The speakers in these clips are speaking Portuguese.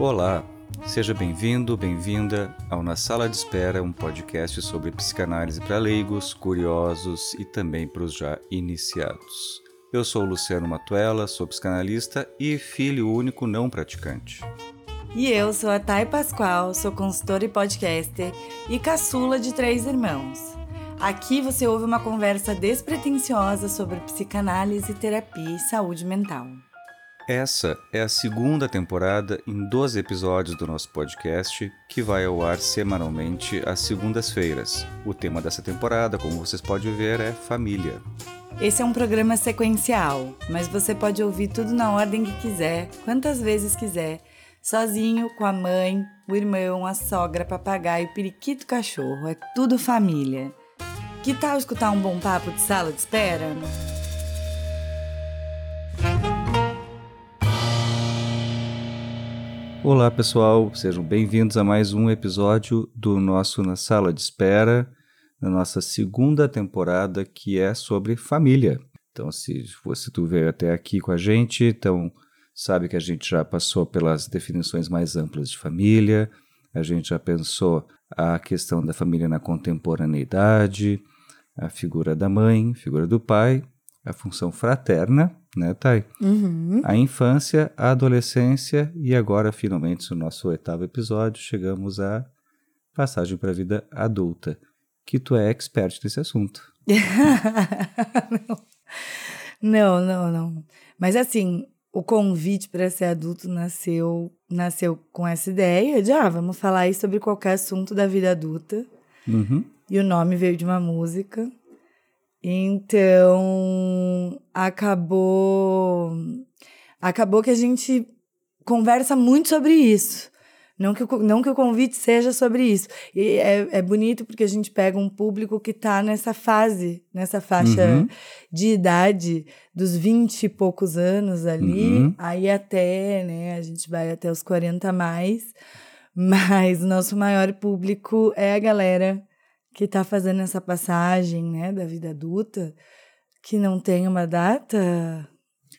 Olá, seja bem-vindo, bem-vinda ao Na Sala de Espera, um podcast sobre psicanálise para leigos, curiosos e também para os já iniciados. Eu sou Luciano Matuela, sou psicanalista e filho único não praticante. E eu sou a Thay Pascoal, sou consultora e podcaster e caçula de três irmãos. Aqui você ouve uma conversa despretensiosa sobre psicanálise, terapia e saúde mental. Essa é a segunda temporada em 12 episódios do nosso podcast, que vai ao ar semanalmente às segundas-feiras. O tema dessa temporada, como vocês podem ver, é família. Esse é um programa sequencial, mas você pode ouvir tudo na ordem que quiser, quantas vezes quiser, sozinho, com a mãe, o irmão, a sogra, papagaio, periquito, cachorro. É tudo família. Que tal escutar um bom papo de sala de espera? Olá pessoal, sejam bem-vindos a mais um episódio do nosso Na Sala de Espera, na nossa segunda temporada que é sobre família. Então, se você tu veio até aqui com a gente, então sabe que a gente já passou pelas definições mais amplas de família, a gente já pensou a questão da família na contemporaneidade, a figura da mãe, figura do pai, a função fraterna, né, Thay? Uhum. A infância, a adolescência e agora, finalmente, no nosso oitavo episódio, chegamos à passagem para a vida adulta, que tu é expert nesse assunto. não, não, não. Mas assim, o convite para ser adulto nasceu, nasceu com essa ideia de, ah, vamos falar aí sobre qualquer assunto da vida adulta. Uhum. E o nome veio de uma música. Então, acabou acabou que a gente conversa muito sobre isso. Não que, o, não que o convite seja sobre isso. E é, é bonito porque a gente pega um público que está nessa fase, nessa faixa Uhum. de idade dos 20 e poucos anos ali, Uhum. aí até, né, a gente vai até os 40 a mais, mas o nosso maior público é a galera que está fazendo essa passagem, né, da vida adulta, que não tem uma data.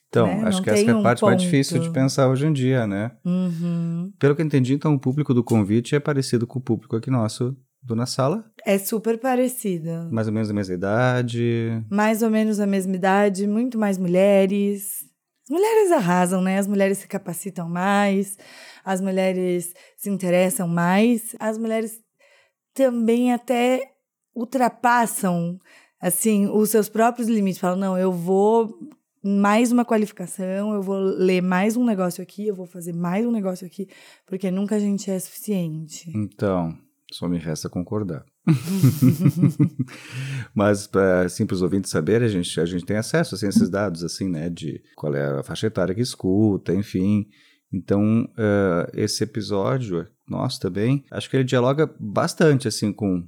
Então, Né? acho Não que essa é a um parte mais ponto. difícil de pensar hoje em dia, né? Uhum. Pelo que eu entendi, então, o público do convite é parecido com o público aqui nosso do Na Sala, É super parecida. mais ou menos da mesma idade. mais ou menos a mesma idade, muito mais mulheres. As mulheres arrasam, né? As mulheres se capacitam mais, as mulheres se interessam mais, as mulheres também até ultrapassam assim os seus próprios limites. Falam, não, eu vou mais uma qualificação, eu vou ler mais um negócio aqui, eu vou fazer mais um negócio aqui, porque nunca a gente é suficiente. Então, só me resta concordar. Mas para os ouvintes saberem, a gente, a gente tem acesso assim, a esses dados, assim, né? De qual é a faixa etária que escuta, enfim. Então, eh, esse episódio nosso também, acho que ele dialoga bastante assim com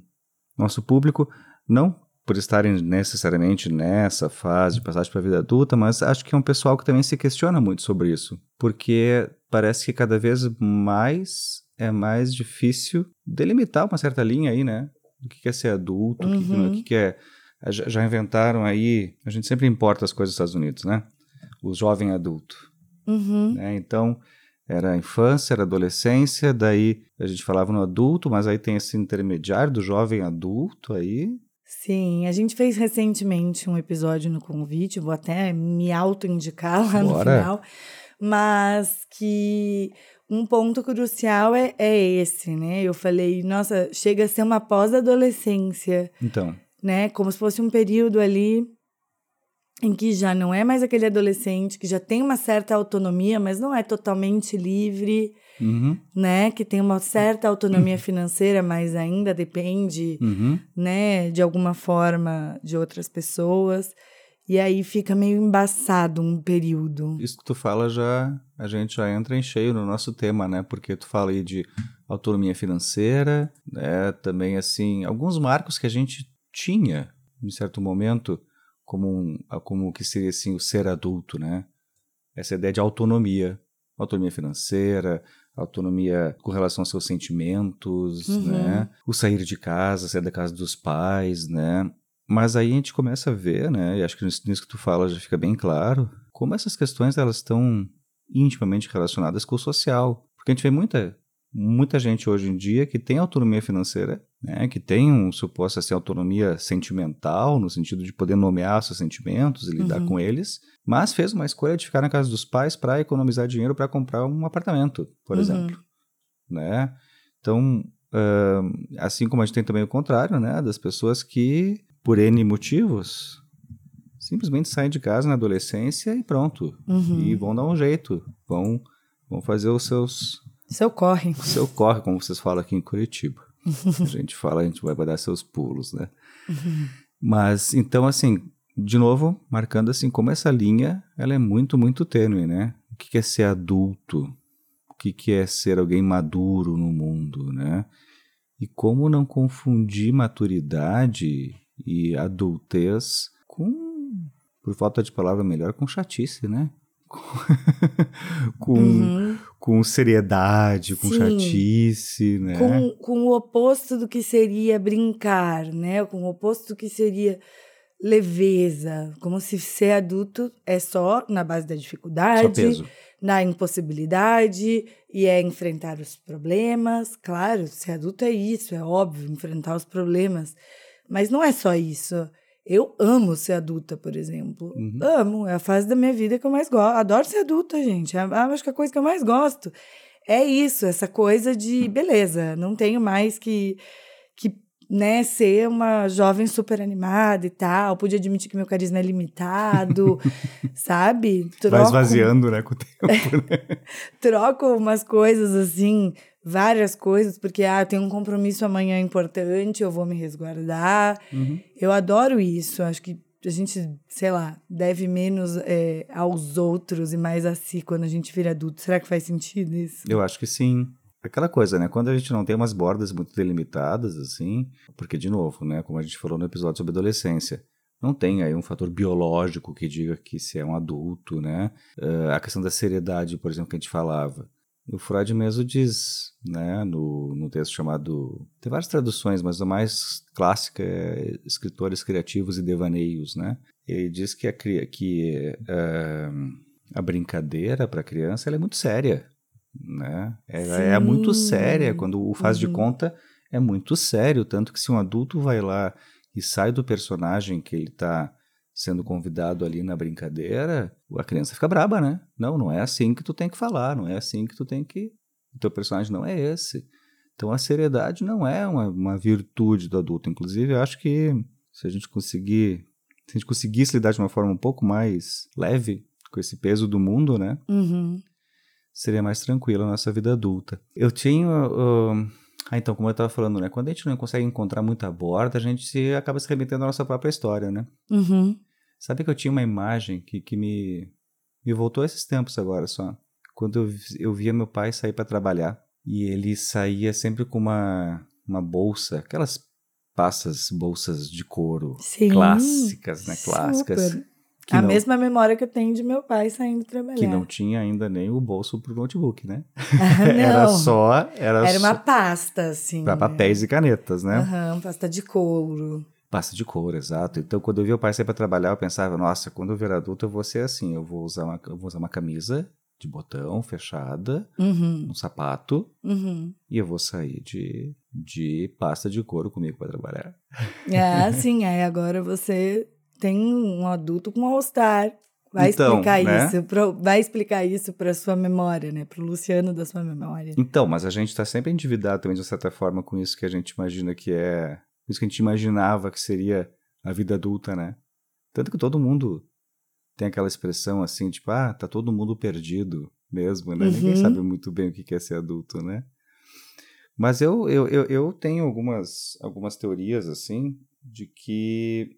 nosso público, não por estarem necessariamente nessa fase de passagem para a vida adulta, mas acho que é um pessoal que também se questiona muito sobre isso, porque parece que cada vez mais é mais difícil delimitar uma certa linha aí, né? Do que é ser adulto, o não- o Uhum. que que é. Já já inventaram aí, a gente sempre importa as coisas dos Estados Unidos, né? O jovem adulto Uhum. né? Então, era a infância, era a adolescência, daí a gente falava no adulto, mas aí tem esse intermediário do jovem adulto aí. Sim, a gente fez recentemente um episódio no convite, vou até me auto-indicar lá no Bora. final, mas que um ponto crucial é, é esse, né? Eu falei, nossa, chega a ser uma pós-adolescência, Então, né? Como se fosse um período ali em que já não é mais aquele adolescente que já tem uma certa autonomia, mas não é totalmente livre, uhum, né? Que tem uma certa autonomia financeira, mas ainda depende uhum, né, de alguma forma de outras pessoas. E aí fica meio embaçado um período. isso que tu fala já, a gente já entra em cheio no nosso tema, né? Porque tu fala aí de autonomia financeira, né? Também, assim, alguns marcos que a gente tinha, em certo momento, como, um, como o que seria, assim, o ser adulto, né? Essa ideia de autonomia. Autonomia financeira, autonomia com relação aos seus sentimentos, Uhum. né? O sair de casa, sair da casa dos pais, né? Mas aí a gente começa a ver, né? E acho que nisso que tu fala já fica bem claro, como essas questões elas estão intimamente relacionadas com o social. Porque a gente vê muita, muita gente hoje em dia que tem autonomia financeira, né, que tem um suposto assim, autonomia sentimental, no sentido de poder nomear seus sentimentos e lidar Uhum. com eles, mas fez uma escolha de ficar na casa dos pais para economizar dinheiro para comprar um apartamento, por Uhum. exemplo. Né? Então, ah, assim como a gente tem também o contrário, né, das pessoas que, por N motivos, simplesmente saem de casa na adolescência e pronto. Uhum. E vão dar um jeito, vão, vão fazer os seus Seu corre. seu corre, como vocês falam aqui em Curitiba. a gente fala, a gente vai dar seus pulos, né? Mas, então, assim, de novo, marcando assim, como essa linha, ela é muito, muito tênue, né? O que é ser adulto? O que que é ser alguém maduro no mundo, né? E como não confundir maturidade e adultez com, por falta de palavra melhor, com chatice, né? com, Uhum. Com seriedade, com Sim. chatice, né? Com, com o oposto do que seria brincar, né? Com o oposto do que seria leveza. Como se ser adulto é só na base da dificuldade, na impossibilidade e é enfrentar os problemas. Claro, ser adulto é isso, é óbvio, enfrentar os problemas. Mas não é só isso. Eu amo ser adulta, por exemplo. Uhum. Amo, é a fase da minha vida que eu mais gosto. Adoro ser adulta, gente. É, acho que a coisa que eu mais gosto é isso, essa coisa de beleza, não tenho mais que que né, ser uma jovem super animada e tal, pude admitir que meu carisma é limitado, sabe? Vai Troco- esvaziando, né, com o tempo. né? troco umas coisas assim, várias coisas, porque ah, tenho um compromisso amanhã importante, eu vou me resguardar. Uhum. Eu adoro isso, acho que a gente, sei lá, deve menos é, aos outros e mais a si quando a gente vira adulto. Será que faz sentido isso? Eu acho que sim. Aquela coisa, né? Quando a gente não tem umas bordas muito delimitadas, assim, porque, de novo, né? Como a gente falou no episódio sobre adolescência, não tem aí um fator biológico que diga que se é um adulto, né? Ah, a questão da seriedade, por exemplo, que a gente falava. O Freud mesmo diz, né, no, no texto chamado. Tem várias traduções, mas a mais clássica é Escritores Criativos e Devaneios, né? Ele diz que a, que, ah, a brincadeira para a criança é muito séria, né? Ela é Sim. muito séria. Quando o faz de Uhum. conta, é muito sério. Tanto que se um adulto vai lá e sai do personagem que ele está sendo convidado ali na brincadeira, a criança fica braba, né? Não, não é assim que tu tem que falar, não é assim que tu tem que. O teu personagem não é esse. Então a seriedade não é uma, uma virtude do adulto. Inclusive, eu acho que se a gente conseguir. Se a gente conseguisse lidar de uma forma um pouco mais leve com esse peso do mundo, né? Uhum. Seria mais tranquila a nossa vida adulta. Eu tinha. uh, ah, então, como eu estava falando, né? Quando a gente não consegue encontrar muita borda, a gente se, acaba se remetendo à nossa própria história, né? Uhum. Sabe que eu tinha uma imagem que, que me, me voltou a esses tempos agora só. Quando eu, eu via meu pai sair para trabalhar e ele saía sempre com uma, uma bolsa, aquelas passas, bolsas de couro Sim. clássicas, né? Clássicas. Super. Que a não- mesma memória que eu tenho de meu pai saindo trabalhar. Que não tinha ainda nem o bolso pro notebook, né? Ah, não. Era só. Era, Era uma só pasta, assim. para papéis e canetas, né? Aham, pasta de couro. Pasta de couro, exato. Então, quando eu via o pai sair para trabalhar, eu pensava, nossa, quando eu virar adulto, eu vou ser assim. Eu vou usar uma, vou usar uma camisa de botão fechada, Uhum, um sapato, uhum. e eu vou sair de, de pasta de couro comigo para trabalhar. Ah, sim, aí agora você tem um adulto com All-Star. Vai Então, explicar né? isso, pro- vai explicar isso para sua memória, né? Para o Luciano da sua memória. Então, mas a gente está sempre endividado também, de certa forma, com isso que a gente imagina que é. Isso que a gente imaginava que seria a vida adulta, né? Tanto que todo mundo tem aquela expressão assim, tipo, ah, tá todo mundo perdido mesmo, né? Ninguém Uhum. sabe muito bem o que é ser adulto, né? Mas eu, eu, eu, eu tenho algumas, algumas teorias, assim, de que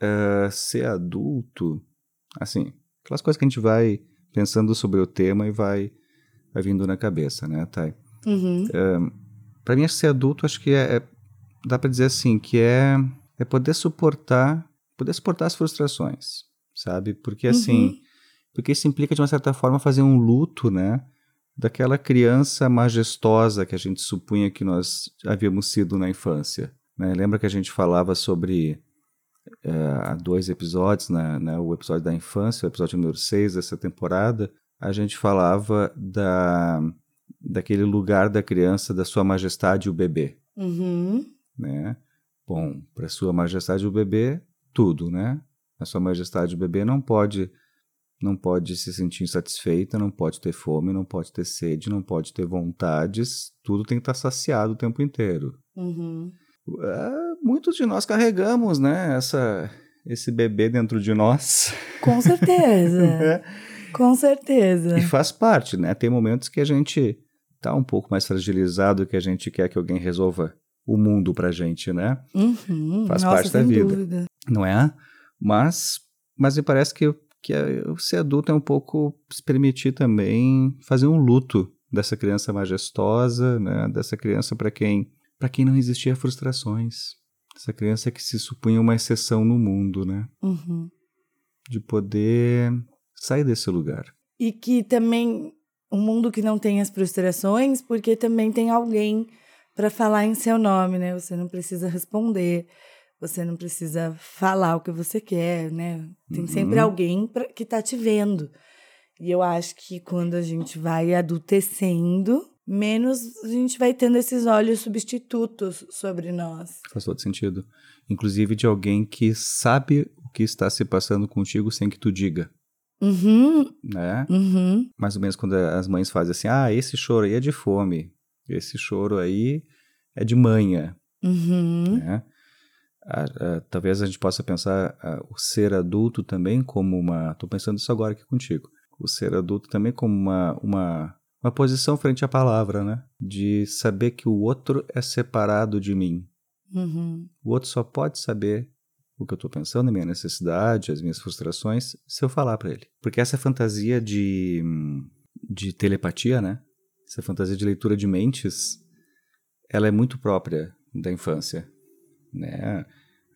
eh, ser adulto, assim, aquelas coisas que a gente vai pensando sobre o tema e vai, vai vindo na cabeça, né, Thay? Uhum. Para mim, ser adulto, acho que é, é- dá para dizer assim, que é, é poder suportar, poder suportar as frustrações, sabe? Porque assim, Uhum. porque isso implica de uma certa forma fazer um luto, né? Daquela criança majestosa que a gente supunha que nós havíamos sido na infância. né? Lembra que a gente falava sobre eh, há dois episódios, né, né, o episódio da infância, o episódio número 6 dessa temporada, a gente falava da, daquele lugar da criança, da sua majestade o bebê, Uhum. né? Bom, para sua majestade o bebê, tudo, né? A sua majestade o bebê não pode não pode se sentir insatisfeita, não pode ter fome, não pode ter sede, não pode ter vontades, tudo tem que estar saciado o tempo inteiro. Uhum. Ah, muitos de nós carregamos, né, essa, esse bebê dentro de nós. Com certeza. Com certeza. E faz parte, né? Tem momentos que a gente tá um pouco mais fragilizado, que a gente quer que alguém resolva o mundo pra gente, né? Uhum. Faz Nossa, parte da vida. dúvida. Não é? Mas, mas me parece que, que é- o ser adulto é um pouco se permitir também fazer um luto dessa criança majestosa, né? Dessa criança para quem para quem não existia frustrações. Essa criança que se supunha uma exceção no mundo, né? Uhum. De poder sair desse lugar. E que também um mundo que não tem as frustrações, porque também tem alguém para falar em seu nome, né? Você não precisa responder, você não precisa falar o que você quer, né? Tem Uhum. sempre alguém pra, que tá te vendo. E eu acho que quando a gente vai adultecendo, menos a gente vai tendo esses olhos substitutos sobre nós. Faz todo sentido. Inclusive de alguém que sabe o que está se passando contigo sem que tu diga, Uhum, né? uhum, mais ou menos quando as mães fazem assim: ah, esse choro aí é de fome, esse choro aí é de manha, uhum, né? Ah, ah, talvez a gente possa pensar ah, o ser adulto também como uma. Estou pensando isso agora aqui contigo. O ser adulto também como uma, uma, uma posição frente à palavra, né? De saber que o outro é separado de mim. uhum. O outro só pode saber o que eu estou pensando, a minha necessidade, as minhas frustrações, se eu falar para ele. Porque essa fantasia de, de telepatia, né? Essa fantasia de leitura de mentes, ela é muito própria da infância, né?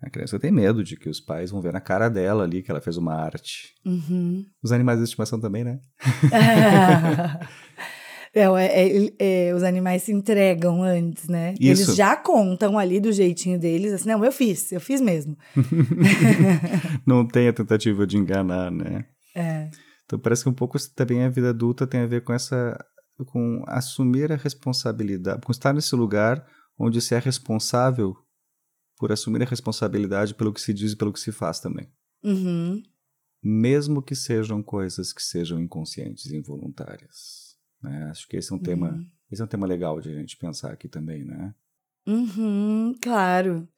A criança tem medo de que os pais vão ver na cara dela ali que ela fez uma arte. Uhum. Os animais de estimação também, né? Não, é, é- é, os animais se entregam antes, né? Isso. Eles já contam ali do jeitinho deles, assim, não, eu fiz, eu fiz mesmo. Não tem a tentativa de enganar, né? É. Então parece que um pouco também a vida adulta tem a ver com essa com assumir a responsabilidade, com estar nesse lugar onde se é responsável por assumir a responsabilidade pelo que se diz e pelo que se faz também. Uhum. Mesmo que sejam coisas que sejam inconscientes e involuntárias. Né? Acho que esse é um tema, Uhum. esse é um tema legal de a gente pensar aqui também, né? Uhum, claro.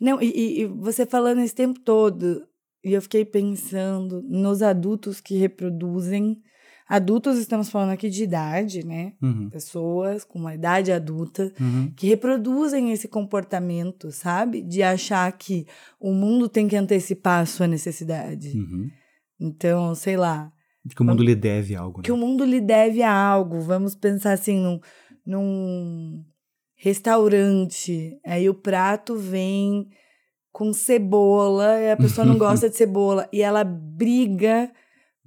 Não, e, e- você falando esse tempo todo, e eu fiquei pensando nos adultos que reproduzem. Adultos, estamos falando aqui de idade, né? Uhum. Pessoas com uma idade adulta Uhum. que reproduzem esse comportamento, sabe? De achar que o mundo tem que antecipar a sua necessidade. Uhum. Então, sei lá, que o mundo lhe deve algo, né? que o mundo lhe deve a algo. Vamos pensar assim num, num restaurante. Aí o prato vem com cebola e a pessoa não gosta de cebola e ela briga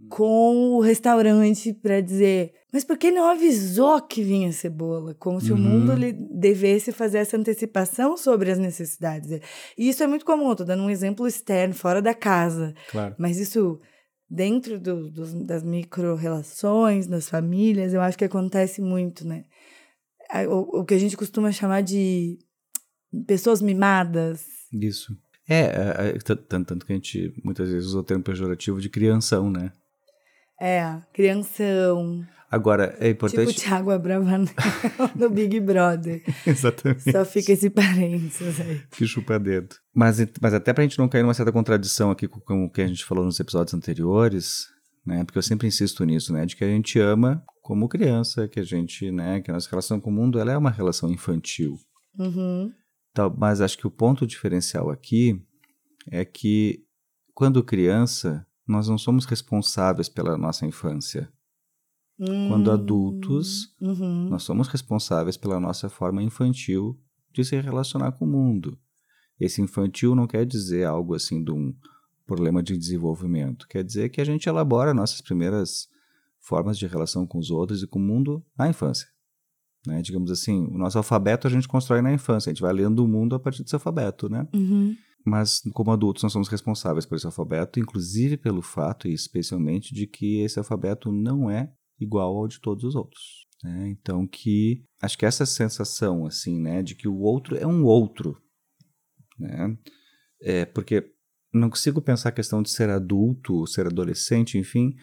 com o restaurante para dizer, mas por que não avisou que vinha cebola? Como se o Uhum. mundo lhe devesse fazer essa antecipação sobre as necessidades. E isso é muito comum, estou dando um exemplo externo, fora da casa. Claro. Mas isso, dentro do, dos- das micro-relações, das famílias, eu acho que acontece muito, né? O, o que a gente costuma chamar de pessoas mimadas. Isso. É, é, é, tanto, tanto que a gente muitas vezes usa o termo pejorativo de crianção, né? É, crianção. Agora, é Tipo o importante. Thiago Abravanel no Big Brother. Exatamente. Só fica esse parênteses aí. Que chupa dedo. Mas, mas até pra gente não cair numa certa contradição aqui com, com o que a gente falou nos episódios anteriores, né? Porque eu sempre insisto nisso, né? De que a gente ama como criança, que a gente, né? Que a nossa relação com o mundo, ela é uma relação infantil. Uhum. Tal- mas acho que o ponto diferencial aqui é que quando criança, nós não somos responsáveis pela nossa infância. Quando Hum, adultos, Uhum. Nós somos responsáveis pela nossa forma infantil de se relacionar com o mundo. Esse infantil não quer dizer algo assim de um problema de desenvolvimento. Quer dizer que a gente elabora nossas primeiras formas de relação com os outros e com o mundo na infância. Né? Digamos assim, o nosso alfabeto a gente constrói na infância. A gente vai lendo o mundo a partir desse alfabeto, né? Uhum. Mas como adultos nós somos responsáveis por esse alfabeto, inclusive pelo fato e especialmente de que esse alfabeto não é igual ao de todos os outros. Né? Então que acho que essa sensação assim, né, de que o outro é um outro, né? É porque não consigo pensar a questão de ser adulto, ser adolescente, enfim,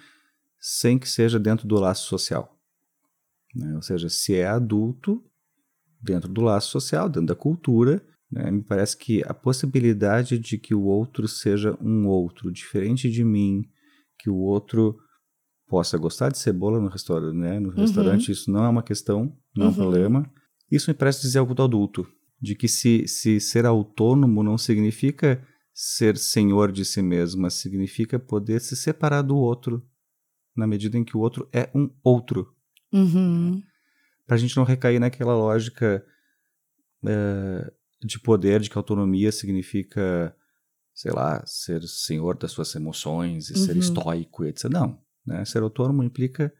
sem que seja dentro do laço social. Né? Ou seja, se é adulto, dentro do laço social, dentro da cultura, né? me parece que a possibilidade de que o outro seja um outro, diferente de mim, que o outro possa gostar de cebola no restaurante, né? No uhum. restaurante isso não é uma questão, não é um uhum. problema. Isso me parece dizer algo do adulto, de que se, se ser autônomo não significa ser senhor de si mesmo, mas significa poder se separar do outro, na medida em que o outro é um outro. Uhum. Para a gente não recair naquela lógica uh, de poder, de que autonomia significa, sei lá, ser senhor das suas emoções e uhum. ser estoico, etc. Não. Né? Ser autônomo implica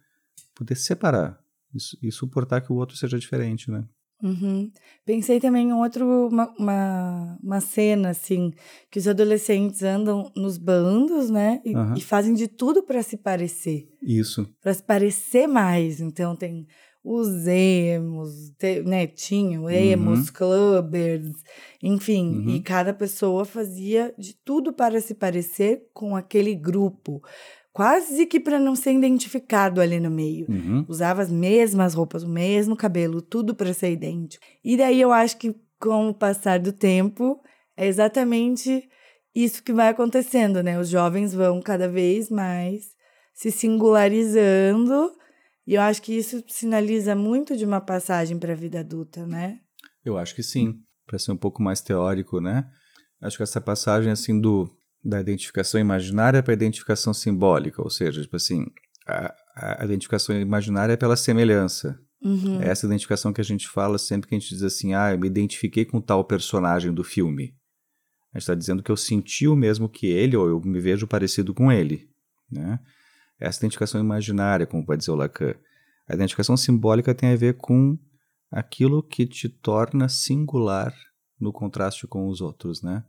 poder separar e, e suportar que o outro seja diferente, né? Uhum. Pensei também em outro, uma, uma, uma, cena, assim, que os adolescentes andam nos bandos, né? E, uhum. e fazem de tudo para se parecer. Isso. Para se parecer mais. Então, tem os emos, né? Tinham emos, uhum. clubbers, enfim. Uhum. E cada pessoa fazia de tudo para se parecer com aquele grupo quase que para não ser identificado ali no meio. Uhum. Usava as mesmas roupas, o mesmo cabelo, tudo para ser idêntico. E daí eu acho que com o passar do tempo é exatamente isso que vai acontecendo, né? Os jovens vão cada vez mais se singularizando, e eu acho que isso sinaliza muito de uma passagem para a vida adulta, né? Eu acho que sim, para ser um pouco mais teórico, né? Acho que essa passagem assim do da identificação imaginária para a identificação simbólica, ou seja, tipo assim, a, a identificação imaginária é pela semelhança. Uhum. É essa identificação que a gente fala sempre que a gente diz assim, ah, eu me identifiquei com tal personagem do filme. A gente está dizendo que eu senti o mesmo que ele, ou eu me vejo parecido com ele. Né? Essa identificação imaginária, como pode dizer o Lacan. A identificação simbólica tem a ver com aquilo que te torna singular no contraste com os outros, né?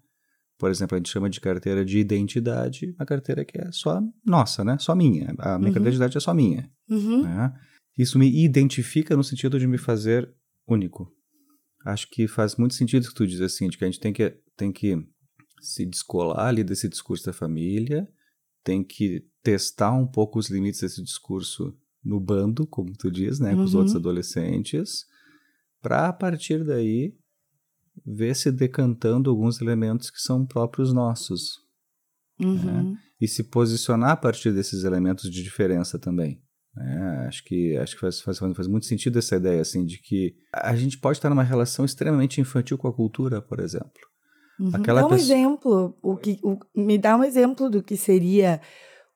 Por exemplo, a gente chama de carteira de identidade, uma carteira que é só nossa, né? Só minha. A minha uhum. carteira de identidade é só minha. Uhum. Né? Isso me identifica no sentido de me fazer único. Acho que faz muito sentido que tu diz assim, de que a gente tem que, tem que se descolar ali desse discurso da família, tem que testar um pouco os limites desse discurso no bando, como tu diz, né, com os outros uhum. adolescentes, para a partir daí vê se decantando alguns elementos que são próprios nossos. Uhum. Né? E se posicionar a partir desses elementos de diferença também. Né? Acho que, acho que faz, faz, faz muito sentido essa ideia assim, de que a gente pode estar numa relação extremamente infantil com a cultura, por exemplo. Uhum. Aquela dá um pessoa... exemplo. O que, o, me dá um exemplo do que seria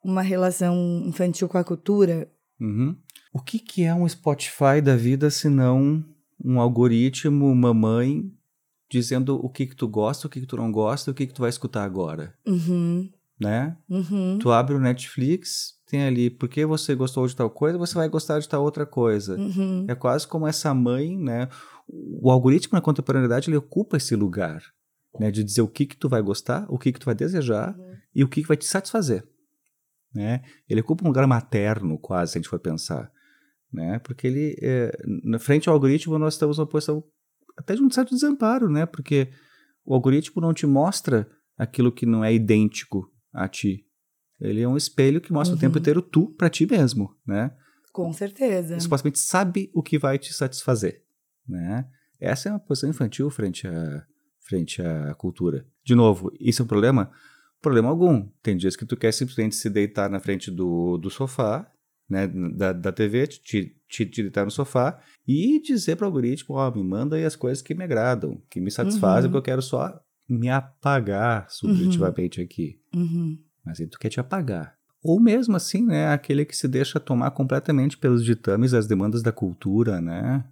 uma relação infantil com a cultura. Uhum. O que, que é um Spotify da vida se não um algoritmo, mamãe dizendo o que que tu gosta, o que que tu não gosta, o que que tu vai escutar agora. Uhum. Né? Uhum. Tu abre o Netflix, tem ali, porque você gostou de tal coisa, você vai gostar de tal outra coisa. Uhum. É quase como essa mãe, né? O algoritmo na contemporaneidade, ele ocupa esse lugar, né? De dizer o que que tu vai gostar, o que que tu vai desejar uhum. e o que que vai te satisfazer, né? Ele ocupa um lugar materno, quase, se a gente for pensar, né? Porque ele, é, na frente ao algoritmo, nós estamos numa posição até de um certo desamparo, né? Porque o algoritmo não te mostra aquilo que não é idêntico a ti. Ele é um espelho que mostra uhum. o tempo uhum. inteiro tu para ti mesmo, né? Com certeza. E supostamente sabe o que vai te satisfazer, né? Essa é uma posição infantil frente à frente à cultura. De novo, isso é um problema? Problema algum. Tem dias que tu quer simplesmente se deitar na frente do, do sofá né, da, da TV, te, te, te deitar no sofá e dizer para o algoritmo, ó, oh, me manda aí as coisas que me agradam, que me satisfazem, uhum. porque eu quero só me apagar subjetivamente uhum. aqui. Uhum. Mas aí tu quer te apagar. Ou mesmo assim, né, aquele que se deixa tomar completamente pelos ditames as demandas da cultura, né?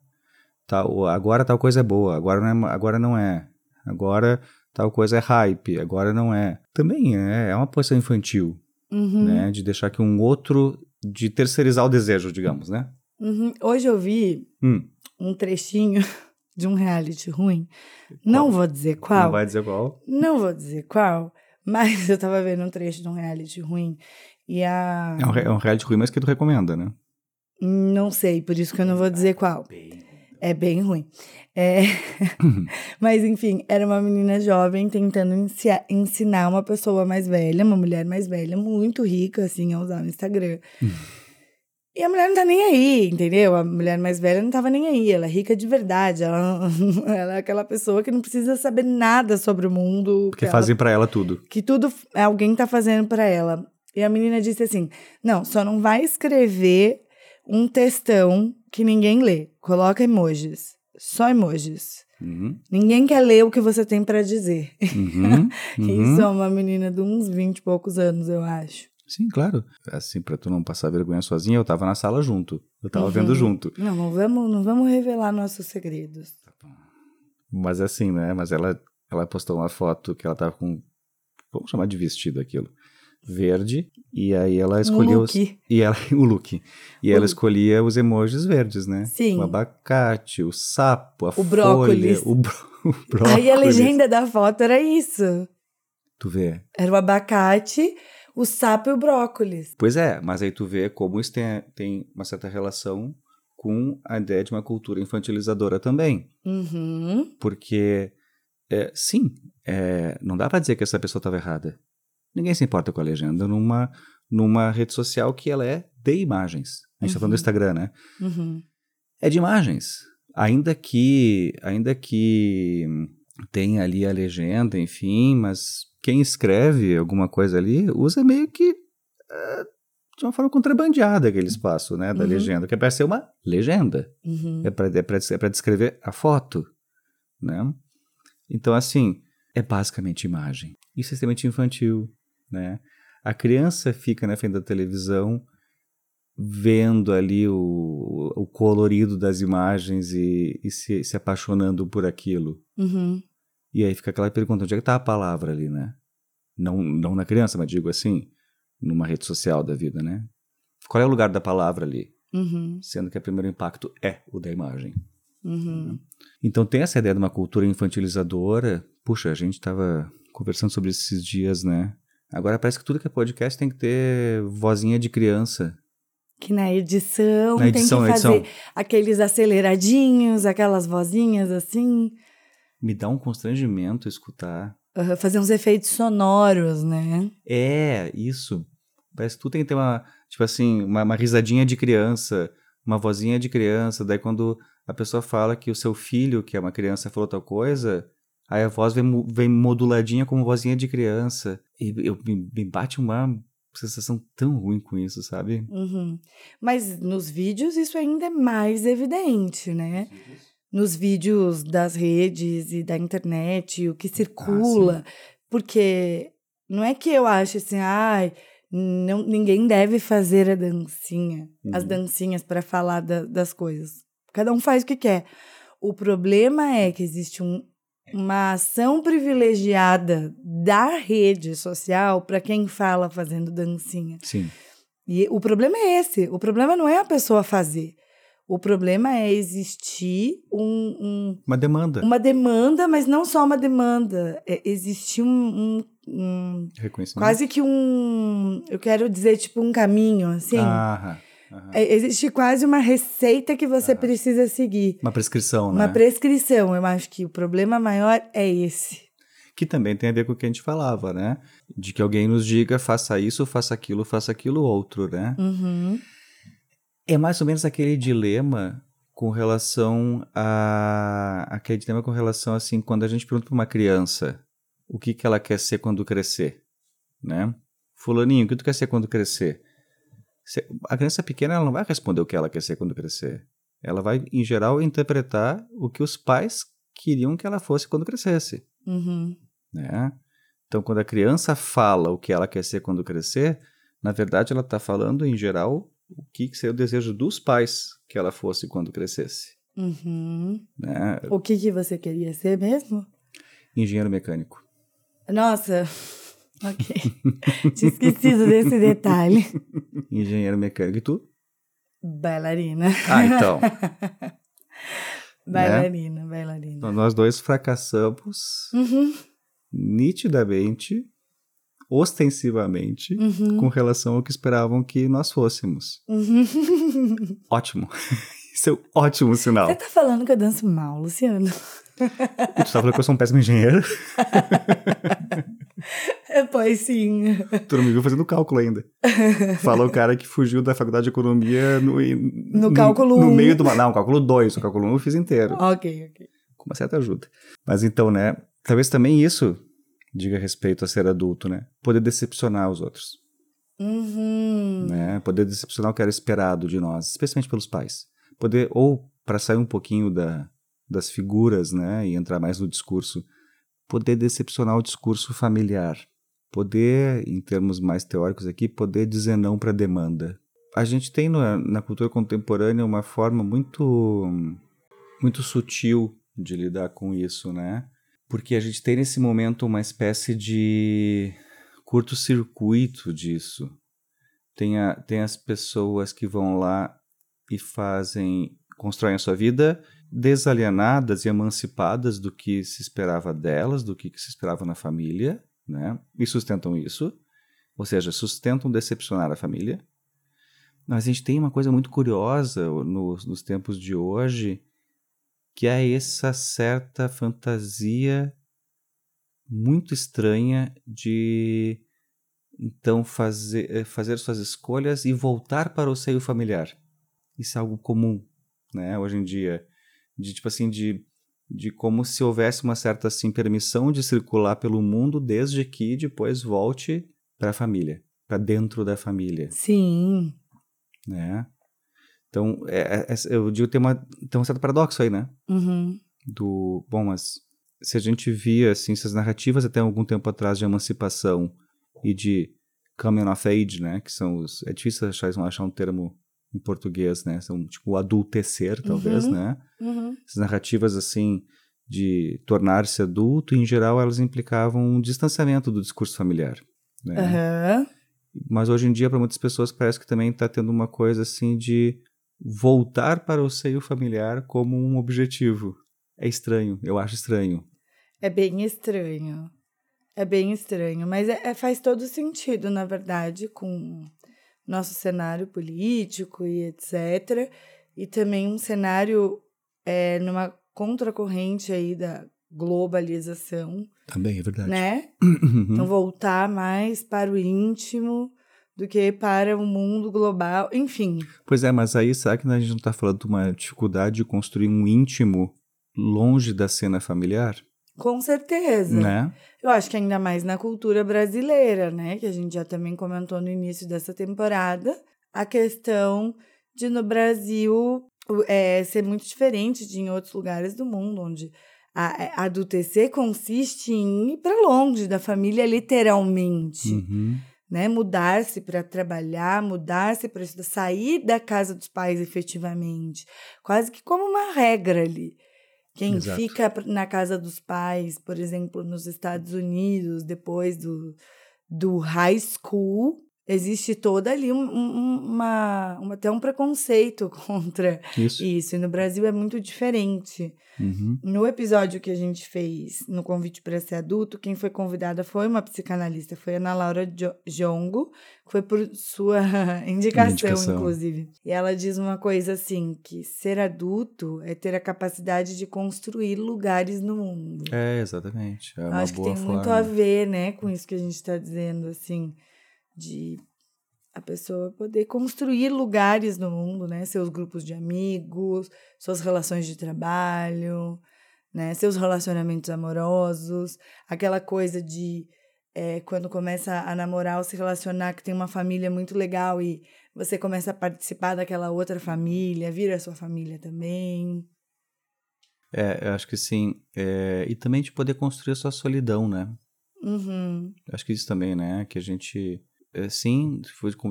Tal, agora tal coisa é boa, agora não é, agora não é. Agora tal coisa é hype, agora não é. Também é, é uma posição infantil, uhum. né? De deixar que um outro de terceirizar o desejo, digamos, né? Uhum. Hoje eu vi hum. um trechinho de um reality ruim. Qual? Não vou dizer qual. Não vai dizer qual? Não vou dizer qual, mas eu tava vendo um trecho de um reality ruim e a... É um, é um reality ruim, mas que tu recomenda, né? Não sei, por isso que eu não vou dizer qual. É bem ruim. É... Mas, enfim, era uma menina jovem tentando ensinar uma pessoa mais velha, uma mulher mais velha, muito rica, assim, a usar o Instagram. E a mulher não tá nem aí, entendeu? A mulher mais velha não tava nem aí. Ela é rica de verdade. Ela, ela é aquela pessoa que não precisa saber nada sobre o mundo. Porque fazem para ela tudo. Que tudo alguém tá fazendo para ela. E a menina disse assim: Não, só não vai escrever um textão que ninguém lê. Coloca emojis. Só emojis. Uhum. Ninguém quer ler o que você tem para dizer. Uhum. Uhum. Isso é uma menina de uns 20 e poucos anos, eu acho. Sim, claro. Assim, pra tu não passar vergonha sozinha, eu tava na sala junto. Eu tava uhum. vendo junto. Não, não vamos, não vamos revelar nossos segredos. Tá Mas assim, né? Mas ela, ela postou uma foto que ela tava com. Vamos chamar de vestido aquilo. Verde. E aí ela escolheu. Um. Os, e ela, o look. E o... ela escolhia os emojis verdes, né? Sim. O abacate, o sapo, a o folha. Brócolis. O, bro, o brócolis. Aí a legenda da foto era isso. Tu vê. Era o abacate o sapo e o brócolis. Pois é, mas aí tu vê como isso tem, tem uma certa relação com a ideia de uma cultura infantilizadora também. Uhum. Porque, é, sim, é, não dá para dizer que essa pessoa estava errada. Ninguém se importa com a legenda numa, numa rede social que ela é de imagens. A gente está falando do uhum. Instagram, né? Uhum. É de imagens. Ainda que, ainda que tem ali a legenda, enfim, mas quem escreve alguma coisa ali usa meio que uh, de uma forma contrabandeada aquele espaço né, da uhum. legenda, que é para ser uma legenda. Uhum. É para é é descrever a foto. Né? Então, assim, é basicamente imagem. Isso é extremamente infantil. Né? A criança fica na frente da televisão vendo ali o, o colorido das imagens e, e se, se, apaixonando por aquilo. Uhum. E aí fica aquela pergunta, onde é que está a palavra ali, né? Não, não na criança, mas digo assim, numa rede social da vida, né? Qual é o lugar da palavra ali? Uhum. Sendo que o primeiro impacto é o da imagem. Uhum. Então tem essa ideia de uma cultura infantilizadora. Puxa, a gente estava conversando sobre esses dias, né? Agora parece que tudo que é podcast tem que ter vozinha de criança. Que na edição, na edição tem que fazer aqueles aceleradinhos, aquelas vozinhas assim me dá um constrangimento escutar. Uhum, fazer uns efeitos sonoros, né? É, isso. Parece que tu tem que ter uma, tipo assim, uma, uma risadinha de criança, uma vozinha de criança. Daí quando a pessoa fala que o seu filho, que é uma criança, falou tal coisa, aí a voz vem, vem moduladinha como vozinha de criança. E eu, me, me bate uma sensação tão ruim com isso, sabe? Uhum. Mas nos vídeos isso ainda é mais evidente, né? nos vídeos das redes e da internet, o que circula, ah, porque não é que eu acho assim, ai, não, ninguém deve fazer a dancinha, uhum. as dancinhas para falar da, das coisas. Cada um faz o que quer. O problema é que existe um, uma ação privilegiada da rede social para quem fala fazendo dancinha. Sim. E o problema é esse. O problema não é a pessoa fazer. O problema é existir um, um, uma demanda. Uma demanda, mas não só uma demanda. É existir um, um, quase que um. Eu quero dizer, tipo, um caminho, assim. Aham. É, existe quase uma receita que você precisa seguir. Uma prescrição, né? Uma prescrição. Eu acho que o problema maior é esse. Que também tem a ver com o que a gente falava, né? De que alguém nos diga, faça isso, faça aquilo, faça aquilo outro, né? Uhum. É mais ou menos aquele dilema com relação a aquele dilema com relação assim quando a gente pergunta para uma criança o que que ela quer ser quando crescer, né? Fulaninho, o que tu quer ser quando crescer? A criança pequena ela não vai responder o que ela quer ser quando crescer. Ela vai, em geral, interpretar o que os pais queriam que ela fosse quando crescesse. Uhum. Né? Então, quando a criança fala o que ela quer ser quando crescer, na verdade ela está falando, em geral, o que seria o desejo dos pais que ela fosse quando crescesse. Uhum. Né? O que, que você queria ser mesmo? Engenheiro mecânico. Nossa, ok. Tinha esquecido desse detalhe. Engenheiro mecânico. E tu? Bailarina. Ah, então. bailarina, né? bailarina. Então, nós dois fracassamos uhum. nitidamente ostensivamente Uhum. com relação ao que esperavam que nós fôssemos. Uhum. Ótimo. Isso é um ótimo sinal. Você tá falando que eu danço mal, Luciano? E tu tá falando que eu sou um péssimo engenheiro? É, pois sim. Tu não me viu fazendo cálculo ainda. Fala o cara que fugiu da faculdade de economia no, No cálculo No um. meio do. Não, cálculo 2. O cálculo 1 um eu fiz inteiro. ok, ok. Com uma certa ajuda. Mas então, né? Talvez também isso diga respeito a ser adulto, né? Poder decepcionar os outros. Uhum. né? Poder decepcionar o que era esperado de nós, especialmente pelos pais. Poder, ou para sair um pouquinho da, das figuras, né? E entrar mais no discurso, poder decepcionar o discurso familiar. Poder, em termos mais teóricos aqui, poder dizer não para demanda. A gente tem no- na cultura contemporânea uma forma muito, muito sutil de lidar com isso, né? Porque a gente tem nesse momento uma espécie de curto-circuito disso. Tem, a, tem as pessoas que vão lá e fazem, constroem a sua vida desalienadas e emancipadas do que se esperava delas, do que se esperava na família, né? E sustentam isso, ou seja, sustentam decepcionar a família. Mas a gente tem uma coisa muito curiosa nos, nos tempos de hoje, que é essa certa fantasia muito estranha de então fazer, eh, fazer suas escolhas e voltar para o seio familiar. Isso é algo comum, né, hoje em dia, de tipo assim de de como se houvesse uma certa assim permissão de circular pelo mundo desde que depois volte para a família, para dentro da família, Sim. né? Então, é, é, eu digo tem uma tem um certo paradoxo aí, né? Uhum. do bom, mas se a gente via assim essas narrativas até algum tempo atrás de emancipação e de coming of age, né, que são os é difícil achar, achar um termo em português, né, são tipo o adultecer, talvez, Uhum. né? Uhum. Essas narrativas assim de tornar-se adulto, em geral, elas implicavam um distanciamento do discurso familiar, né? Aham. Mas hoje em dia, para muitas pessoas, parece que também está tendo uma coisa assim de voltar para o seio familiar como um objetivo. É estranho, eu acho estranho. É bem estranho. É bem estranho, mas é- é- faz todo sentido, na verdade, com nosso cenário político e etc. E também um cenário é, numa contracorrente aí da globalização, Também é verdade. né? Uhum. Então voltar mais para o íntimo do que para o mundo global, enfim. Pois é, mas aí será que a gente não está falando de uma dificuldade de construir um íntimo longe da cena familiar? Com certeza. Né? Eu acho que ainda mais na cultura brasileira, né? Que a gente já também comentou no início dessa temporada. A questão de no Brasil é, ser muito diferente de em outros lugares do mundo, onde a, a adultecer consiste em ir para longe da família, literalmente. Uhum. Né? Mudar-se para trabalhar, mudar-se para estudar, sair da casa dos pais efetivamente. Quase que como uma regra ali. Quem Exato. fica na casa dos pais, por exemplo, nos Estados Unidos, depois do, do high school, existe toda ali um- um- uma, uma, até um preconceito contra Isso. isso. E no Brasil é muito diferente. Uhum. No episódio que a gente fez no convite para ser adulto, quem foi convidada foi uma psicanalista, foi Ana Laura Jo- Jongo, que foi por sua indicação, Indicação. inclusive. E ela diz uma coisa assim, que ser adulto é ter a capacidade de construir lugares no mundo. É, exatamente. É acho que tem forma. muito a ver, né, com isso que a gente está dizendo, assim, de a pessoa poder construir lugares no mundo, né, seus grupos de amigos, suas relações de trabalho, né, seus relacionamentos amorosos, aquela coisa de é, quando começa a namorar ou se relacionar, que tem uma família muito legal e você começa a participar daquela outra família, vira sua família também. É, eu acho que sim. É, e também de poder construir a sua solidão, né? Uhum. Acho que isso também, né? Que a gente, sim,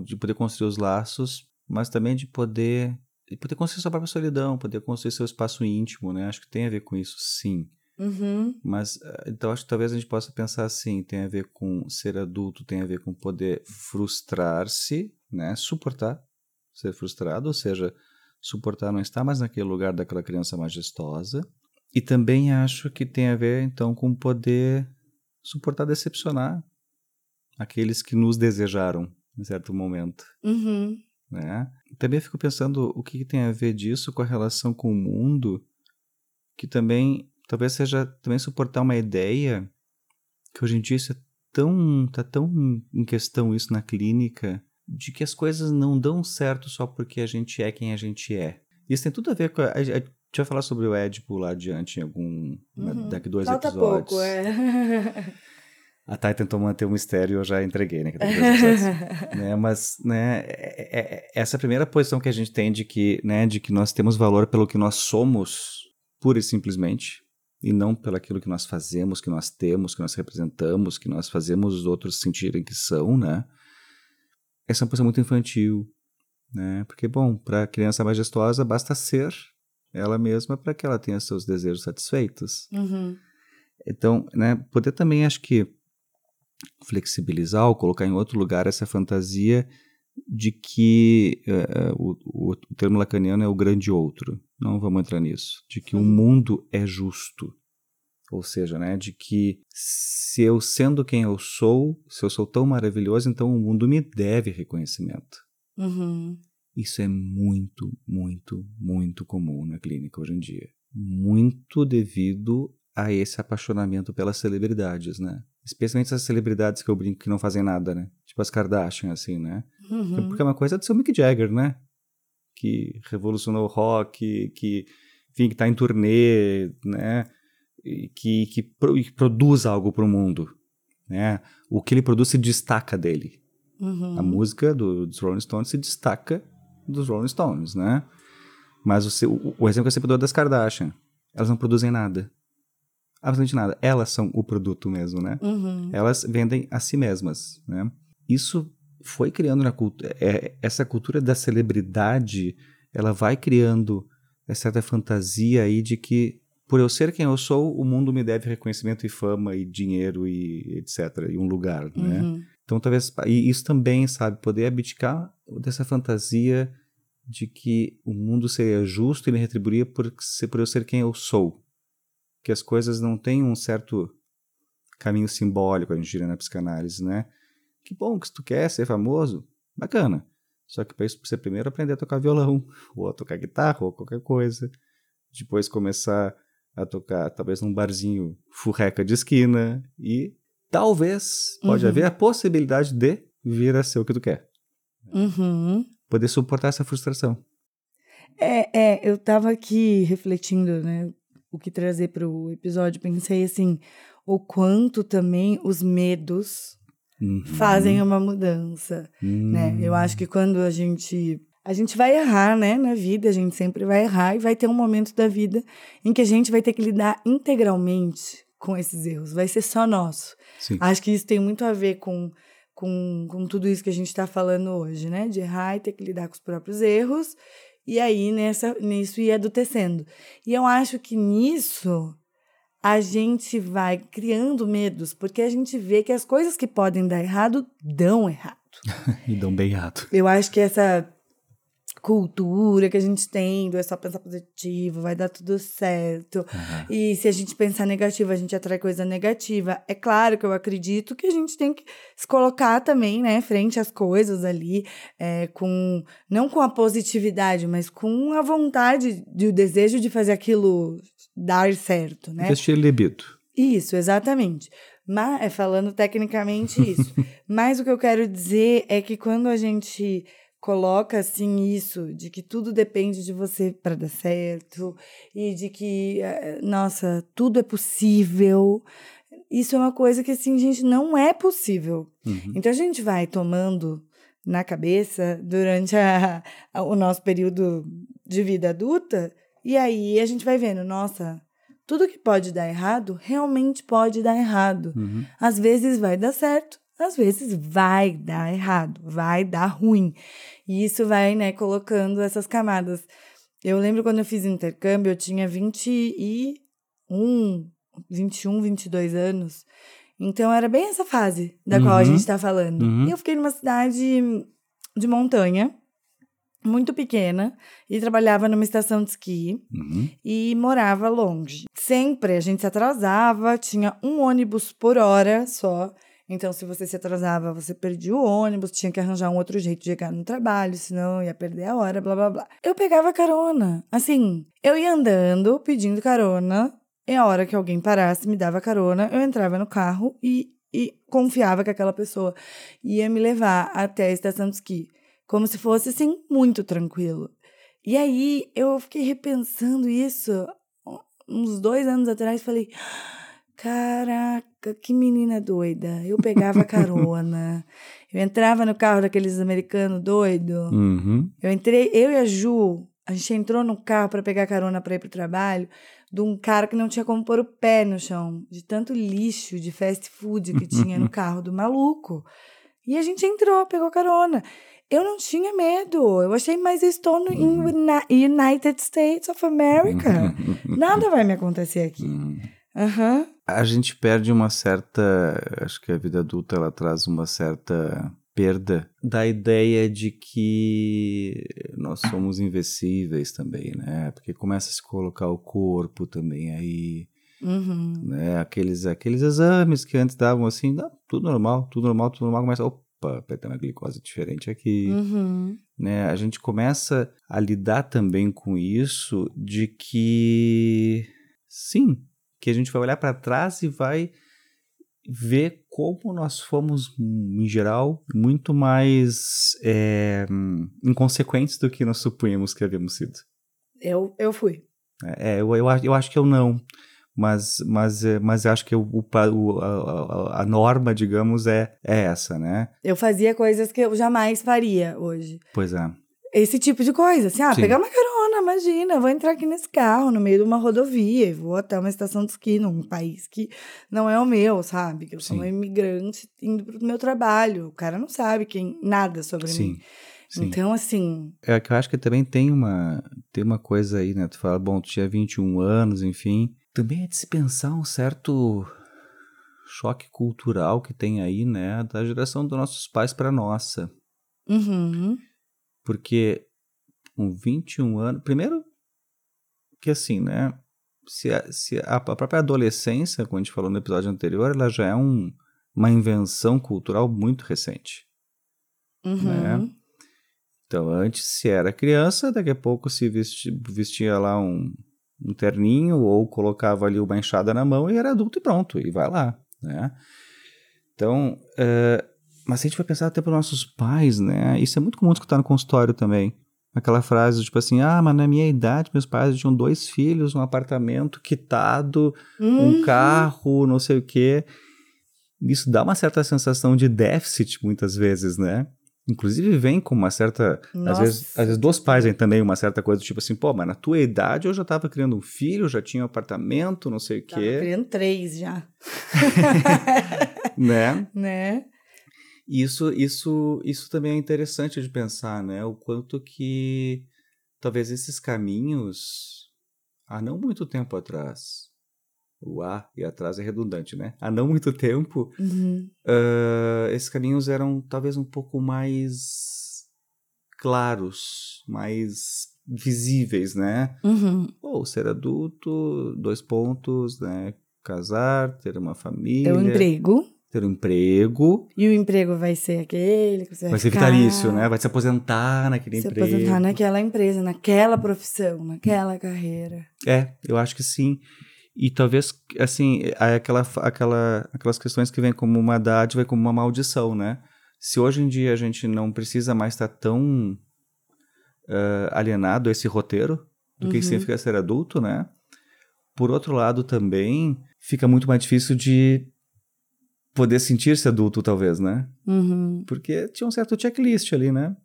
de poder construir os laços, mas também de poder, de poder construir sua própria solidão, poder construir seu espaço íntimo, né? Acho que tem a ver com isso, sim. Uhum. Mas, eh, então, acho que talvez a gente possa pensar assim, tem a ver com ser adulto, tem a ver com poder frustrar-se, né? Suportar ser frustrado, ou seja, suportar não estar mais naquele lugar daquela criança majestosa. E também acho que tem a ver, então, com poder suportar decepcionar aqueles que nos desejaram em certo momento. Uhum. Né? Também fico pensando o que, que tem a ver disso com a relação com o mundo, que também talvez seja também suportar uma ideia que hoje em dia isso é tão tá tão em questão isso na clínica de que as coisas não dão certo só porque a gente é quem a gente é. Isso tem tudo a ver com a, a, a gente vai falar sobre o Édipo lá adiante em algum Uhum. daqui dois Falta episódios. pouco, é. A Thay tentou manter o mistério, eu já entreguei, né? né, mas né, é- é- é- essa primeira posição que a gente tem de que, né, de que nós temos valor pelo que nós somos, pura e simplesmente, e não pelo aquilo que nós fazemos, que nós temos, que nós representamos, que nós fazemos os outros sentirem que são, né? Essa é uma posição muito infantil, né? Porque, bom, para a criança majestosa basta ser ela mesma para que ela tenha seus desejos satisfeitos. Uhum. Então, né, poder também, acho que, flexibilizar ou colocar em outro lugar essa fantasia de que eh, o, o, o termo lacaniano é o grande outro. Não vamos entrar nisso. De que o mundo é justo. Ou seja, né, de que se eu sendo quem eu sou, se eu sou tão maravilhoso, então o mundo me deve reconhecimento. Uhum. Isso é muito, muito, muito comum na clínica hoje em dia. Muito devido a esse apaixonamento pelas celebridades, né? Especialmente essas celebridades que eu brinco que não fazem nada, né? Tipo as Kardashian, assim, né? Uhum. Porque é uma coisa de ser o Mick Jagger, né? Que revolucionou o rock, que, enfim, que tá em turnê, né? Que, que, pro- que produz algo pro mundo, né? O que ele produz se destaca dele. Uhum. A música do, dos Rolling Stones se destaca dos Rolling Stones, né? Mas o, seu- o, o exemplo que eu sempre dou é das Kardashian. Elas não produzem nada. Absolutamente nada. Elas são o produto mesmo, né? Uhum. Elas vendem a si mesmas, né? Isso foi criando na cultura... essa cultura da celebridade, ela vai criando essa certa fantasia aí de que por eu ser quem eu sou, o mundo me deve reconhecimento e fama e dinheiro e etc. E um lugar, né? Uhum. Então, talvez. E isso também, sabe? Poder abdicar dessa fantasia de que o mundo seria justo e me retribuiria por, por eu ser quem eu sou. Que as coisas não têm um certo caminho simbólico, a gente diria na psicanálise, né? Que bom que se tu quer ser famoso, bacana. Só que para isso você primeiro aprender a tocar violão, ou a tocar guitarra, ou qualquer coisa. Depois começar a tocar, talvez num barzinho furreca de esquina. E talvez pode Uhum. haver a possibilidade de vir a ser o que tu quer. Uhum. Poder suportar essa frustração. É, é, eu tava aqui refletindo, né, o que trazer para o episódio. Pensei assim, o quanto também os medos Uhum. fazem uma mudança, né? Hum. Eu acho que quando a gente a gente vai errar, né, na vida, a gente sempre vai errar e vai ter um momento da vida em que a gente vai ter que lidar integralmente com esses erros. Vai ser só nosso. Sim. Acho que isso tem muito a ver com, com, com tudo isso que a gente está falando hoje, né? De errar e ter que lidar com os próprios erros. E aí, nessa, nisso, ir adultecendo. E eu acho que nisso a gente vai criando medos, porque a gente vê que as coisas que podem dar errado dão errado. E dão bem errado. Eu acho que essa cultura que a gente tem do é só pensar positivo, vai dar tudo certo. Aham. E se a gente pensar negativo, a gente atrai coisa negativa. É claro que eu acredito que a gente tem que se colocar também, né, frente às coisas ali, é, com não com a positividade, mas com a vontade e o desejo de fazer aquilo dar certo, né? Investir libido. Isso, exatamente. Mas, é, falando tecnicamente isso. Mas o que eu quero dizer é que quando a gente coloca assim isso, de que tudo depende de você para dar certo, e de que, eh, nossa, tudo é possível, isso é uma coisa que, assim, gente, não é possível. Uhum. Então a gente vai tomando na cabeça durante a- a- o nosso período de vida adulta, e aí a gente vai vendo, nossa, tudo que pode dar errado realmente pode dar errado. Uhum. Às vezes vai dar certo, às vezes vai dar errado, vai dar ruim. E isso vai, né, colocando essas camadas. Eu lembro quando eu fiz intercâmbio, eu tinha 21, 21, 22 anos. Então era bem essa fase da qual a Uhum. gente está falando. Uhum. E eu fiquei numa cidade de montanha, muito pequena, e trabalhava numa estação de esqui Uhum. e morava longe. Sempre a gente se atrasava, tinha um ônibus por hora só. Então, se você se atrasava, você perdia o ônibus, tinha que arranjar um outro jeito de chegar no trabalho, senão ia perder a hora, blá blá blá. Eu pegava carona. Assim, eu ia andando, pedindo carona, e a hora que alguém parasse, me dava carona, eu entrava no carro e, e confiava que aquela pessoa ia me levar até a estação de esqui. Como se fosse, assim, muito tranquilo. E aí, eu fiquei repensando isso uns dois anos atrás, falei Caraca, que menina doida. Eu pegava carona. eu entrava no carro daqueles americanos doido. Uhum. Eu entrei, eu e a Ju, a gente entrou no carro para pegar carona para ir pro trabalho de um cara que não tinha como pôr o pé no chão, de tanto lixo de fast food que tinha no carro do maluco. E a gente entrou, pegou carona. Eu não tinha medo. Eu achei, mas eu estou no uhum. United States of America. Nada vai me acontecer aqui. Uhum. A gente perde uma certa. Acho que a vida adulta ela traz uma certa perda da ideia de que nós somos invencíveis também, né? Porque começa a se colocar o corpo também aí. Uhum. Né? Aqueles, aqueles exames que antes davam assim, não, tudo normal, tudo normal, tudo normal, começa, opa, tem uma glicose diferente aqui. Uhum. Né? A gente começa a lidar também com isso de que, sim, que a gente vai olhar para trás e vai ver como nós fomos, em geral, muito mais é, inconsequentes do que nós supunhamos que havíamos sido. Eu, eu fui. É, eu, eu, eu acho que eu não. Mas, mas, é, mas acho que o, o a, a, norma, digamos, é, é essa, né? Eu fazia coisas que eu jamais faria hoje. Pois é. Esse tipo de coisa, assim, ah, Sim. pegar uma carona, imagina, vou entrar aqui nesse carro no meio de uma rodovia e vou até uma estação de esqui num país que não é o meu, sabe? Que eu Sim. sou uma imigrante indo pro meu trabalho. O cara não sabe quem nada sobre Sim. mim. Sim. Então, assim. É que eu acho que também tem uma, tem uma coisa aí, né? Tu fala, bom, tu tinha 21 anos, enfim. Também é de se pensar um certo choque cultural que tem aí, né? Da geração dos nossos pais para nossa. Uhum. Porque com 21 anos. Primeiro, que assim, né? Se a, se a própria adolescência, como a gente falou no episódio anterior, ela já é um, uma invenção cultural muito recente. Uhum. Né? Então, antes, se era criança, daqui a pouco se vestia, vestia lá um, um terninho ou colocava ali uma enxada na mão e era adulto e pronto, e vai lá, né? Então, uh, mas se a gente vai pensar até para nossos pais, né? Isso é muito comum escutar no consultório também. Aquela frase tipo assim: ah, mas na minha idade, meus pais tinham dois filhos, um apartamento quitado, uhum. um carro, não sei o quê. Isso dá uma certa sensação de déficit muitas vezes, né? Inclusive vem com uma certa. Às vezes, às vezes dos pais vem também uma certa coisa tipo assim, pô, mas na tua idade eu já estava criando um filho, já tinha um apartamento, não sei o quê. Tava criando três já. né? Né? Isso, isso, isso também é interessante de pensar, né? O quanto que talvez esses caminhos, há não muito tempo atrás, o há e atrás é redundante, né? Há não muito tempo, uhum. uh, esses caminhos eram talvez um pouco mais claros, mais visíveis, né? Uhum. Ou ser adulto, dois pontos, né? Casar, ter uma família. Ter um emprego ter um emprego. E o emprego vai ser aquele que você vai, vai ser vitalício, né? Vai se aposentar naquele se emprego. Se aposentar naquela empresa, naquela profissão, naquela carreira. É, eu acho que sim. E talvez, assim, aquela, aquela, aquelas questões que vêm como uma dádiva e como uma maldição, né? Se hoje em dia a gente não precisa mais estar tão uh, alienado a esse roteiro do que uhum. significa ser adulto, né? Por outro lado, também fica muito mais difícil de poder sentir-se adulto, talvez, né? Uhum. Porque tinha um certo checklist ali, né?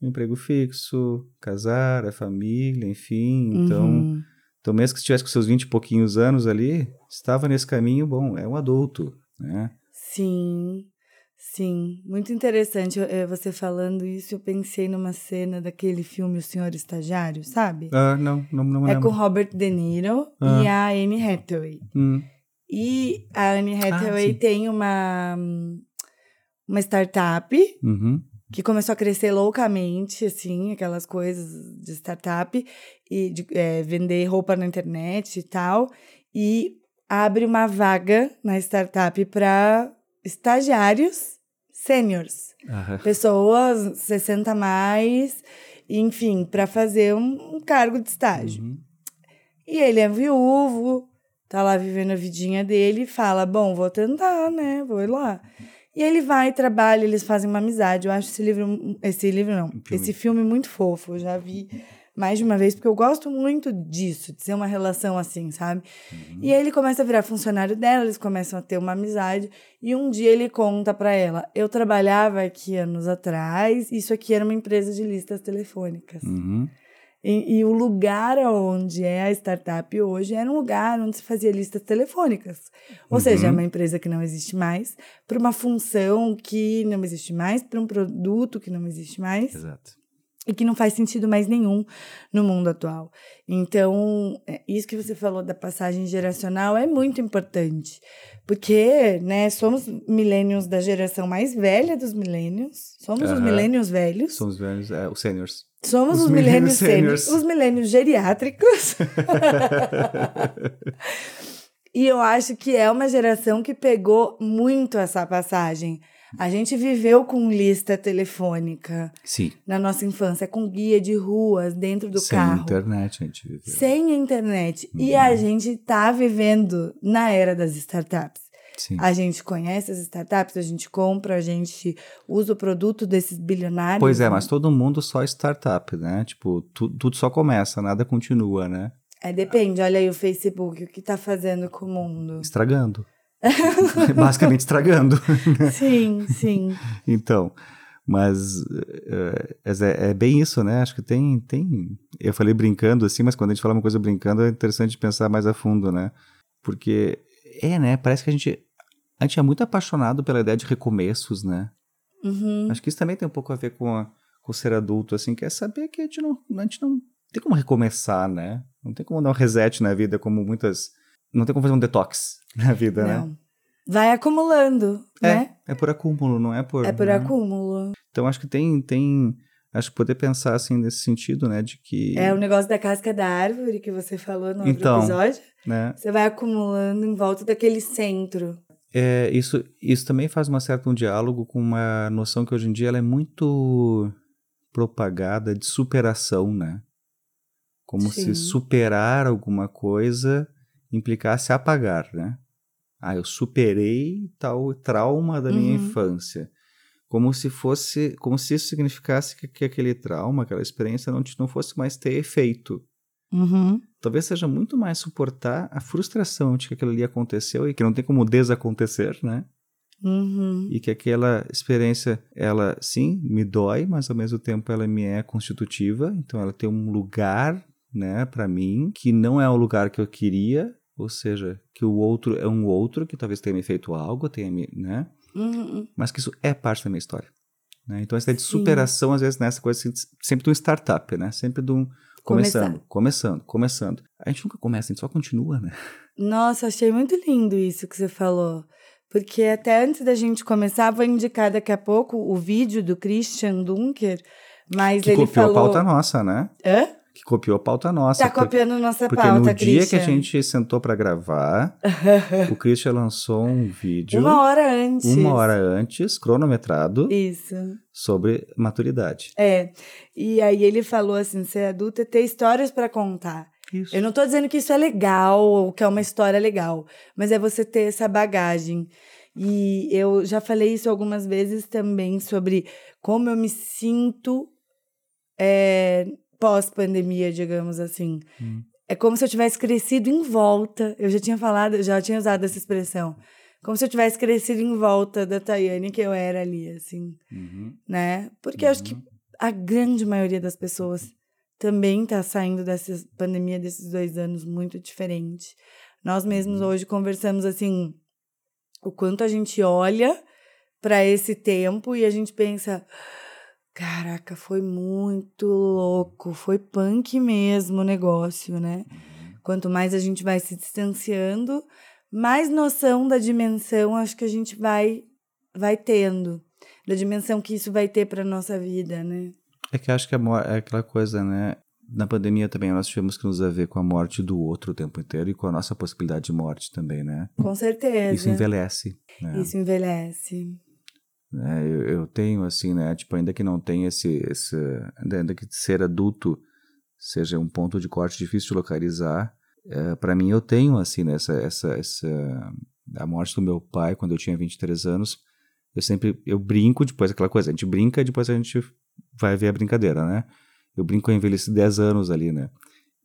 Um emprego fixo, casar, a família, enfim. Então, uhum. então mesmo que estivesse com seus 20 e pouquinhos anos ali, estava nesse caminho, bom, é um adulto, né? Sim, sim. Muito interessante eh, você falando isso. Eu pensei numa cena daquele filme O Senhor Estagiário, sabe? Ah, não, não, não É lembro. com Robert De Niro ah. e a Anne Hathaway. Hum. E a Anne ah, Hathaway ah, tem uma, uma startup uhum. que começou a crescer loucamente, assim, aquelas coisas de startup, e de é, vender roupa na internet e tal. E abre uma vaga na startup para estagiários sêniores. Aham. Pessoas 60 a mais, enfim, para fazer um, um cargo de estágio. Uhum. E ele é viúvo, tá lá vivendo a vidinha dele e fala: Bom, vou tentar, né? Vou ir lá. E ele vai, trabalha, eles fazem uma amizade. Eu acho esse livro, esse livro não, filme. esse filme muito fofo. Eu já vi mais de uma vez, porque eu gosto muito disso, de ser uma relação assim, sabe? E aí ele começa a virar funcionário dela, eles começam a ter uma amizade. E um dia ele conta pra ela: Eu trabalhava aqui anos atrás, isso aqui era uma empresa de listas telefônicas. Uhum. E, e o lugar onde é a startup hoje era um lugar onde se fazia listas telefônicas. Ou seja, é uma empresa que não existe mais, para uma função que não existe mais, para um produto que não existe mais Exato. e que não faz sentido mais nenhum no mundo atual. Então, é, isso que você falou da passagem geracional é muito importante, porque, né, somos milênios da geração mais velha dos milênios, somos os Aham. milênios velhos, São os velhos, é, os seniors. Somos os os, milênios sêniores, os milênios geriátricos. E eu acho que é uma geração que pegou muito essa passagem. A gente viveu com lista telefônica Sim. na nossa infância, com guia de ruas dentro do Sem carro. internet a gente viveu. Sem internet. E Uhum. a gente tá vivendo na era das startups. Sim. A gente conhece as startups, a gente compra, a gente usa o produto desses bilionários. Pois é, né? mas todo mundo só startup, né? Tipo, tu- tudo só começa, nada continua, né? É, depende, olha aí o Facebook, o que tá fazendo com o mundo. Estragando. Basicamente estragando. sim, sim. Então, mas é, é- é bem isso, né? Acho que tem, tem. Eu falei brincando assim, mas quando a gente fala uma coisa brincando é interessante pensar mais a fundo, né? Porque é, né? Parece que a gente a gente é muito apaixonado pela ideia de recomeços, né? Uhum. Acho que isso também tem um pouco a ver com, a- com ser adulto, assim, que é saber que a gente não, a gente não tem como recomeçar, né? Não tem como dar um reset na vida, como muitas. Não tem como fazer um detox na vida, né? Não. Vai acumulando, né? É, é por acúmulo, não é por. É por né? acúmulo. Então acho que tem, tem. Acho que poder pensar assim nesse sentido, né? De que. É o negócio da casca da árvore que você falou no outro Então. episódio. né, Você vai acumulando em volta daquele centro. É, isso, isso também faz uma certa um diálogo com uma noção que hoje em dia ela é muito propagada de superação, né? Como Sim. se superar alguma coisa implicasse apagar, né? Ah, eu superei tal trauma da minha Uhum. infância. Como se fosse, como se isso significasse que, que aquele trauma, aquela experiência não, não fosse mais ter efeito. Uhum. Talvez seja muito mais suportar a frustração de que aquilo ali aconteceu e que não tem como desacontecer, né? Uhum. E que aquela experiência, ela sim me dói, mas ao mesmo tempo ela me é constitutiva, então ela tem um lugar, né, para mim, que não é o lugar que eu queria, ou seja, que o outro é um outro que talvez tenha me feito algo, tenha me, né? Uhum. Mas que isso é parte da minha história. Né? Então, essa ideia de superação, às vezes, nessa coisa assim, sempre de um startup, né? Sempre de um. Começando, começando, começando. A gente nunca começa, a gente só continua, né? Nossa, achei muito lindo isso que você falou. Porque até antes da gente começar, vou indicar daqui a pouco o vídeo do Christian Dunker, mas Que ele copiou falou... a pauta nossa, né? Hã? Que copiou a pauta nossa. Tá porque- copiando nossa Porque pauta, no dia que a Christian. gente sentou pra gravar, o Christian lançou um vídeo Uma hora antes. uma hora antes, cronometrado, Isso. sobre maturidade. É. E aí ele falou assim: ser adulto é ter histórias pra contar. Isso. Eu não tô dizendo que isso é legal ou que é uma história legal, mas é você ter essa bagagem. E eu já falei isso algumas vezes também sobre como eu me sinto é, pós-pandemia, digamos assim. Hum. É como se eu tivesse crescido em volta. Eu já tinha falado, já tinha usado essa expressão. Como se eu tivesse crescido em volta da Tayane que eu era ali, assim, Uhum. né? Porque eu acho que a grande maioria das pessoas também está saindo dessa pandemia desses dois anos muito diferente. Nós mesmos hoje conversamos assim o quanto a gente olha para esse tempo e a gente pensa, caraca, foi muito louco, foi punk mesmo o negócio, né? Quanto mais a gente vai se distanciando, mais noção da dimensão acho que a gente vai vai tendo, da dimensão que isso vai ter para nossa vida, né? É que acho que é é aquela coisa, né? na pandemia também nós tivemos que nos haver com a morte do outro o tempo inteiro e com a nossa possibilidade de morte também, né? Com certeza. Isso envelhece. Né? Isso envelhece. É, eu, eu, tenho, assim, né? Tipo, ainda que não tenha esse. esse ainda que ser adulto seja um ponto de corte difícil de localizar, é, para mim eu tenho, assim, né, essa, essa. A morte do meu pai quando eu tinha 23 anos. Eu sempre. Eu brinco depois, aquela coisa. A gente brinca depois a gente vai ver a brincadeira, né? Eu brinco, eu envelheci 10 anos ali, né?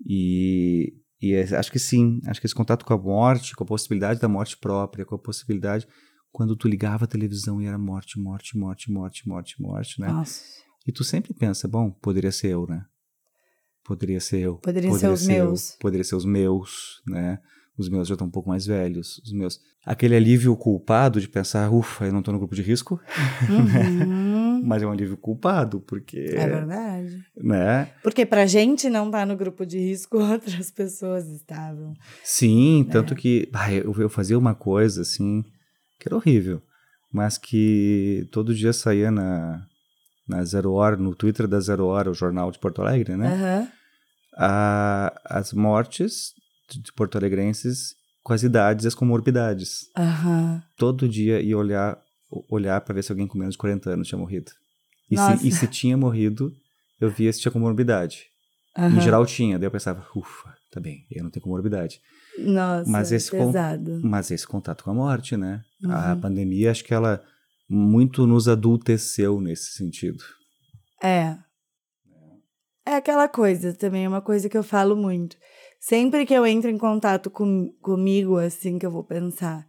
E, e é, acho que sim, acho que esse contato com a morte, com a possibilidade da morte própria, com a possibilidade quando tu ligava a televisão e era morte, morte, morte, morte, morte, morte, né? Nossa. E tu sempre pensa, bom, poderia ser eu, né? Poderia ser eu. Poderia, poderia ser os ser meus. Eu, poderia ser os meus, né? Os meus já estão um pouco mais velhos. Os meus. Aquele alívio culpado de pensar, ufa, eu não estou no grupo de risco. Uhum. Mas é um alívio culpado, porque. É verdade. Né? Porque pra gente não estar tá no grupo de risco, outras pessoas estavam. Sim, né? tanto que ah, eu, eu fazia uma coisa assim, que era horrível, mas que todo dia saía na, na Zero Hora, no Twitter da Zero Hora, o jornal de Porto Alegre, né? Uhum. A, as mortes de porto-alegrenses com as idades e as comorbidades. Uhum. Todo dia ia olhar olhar para ver se alguém com menos de 40 anos tinha morrido. E se, e se, tinha morrido, eu via se tinha comorbidade. Uhum. Em geral tinha, daí eu pensava, ufa, tá bem, eu não tenho comorbidade. Nossa, mas esse pesado. mas esse contato com a morte, né? Uhum. A pandemia, acho que ela muito nos adulteceu nesse sentido. É. É aquela coisa também, é uma coisa que eu falo muito. Sempre que eu entro em contato com, comigo, assim, que eu vou pensar,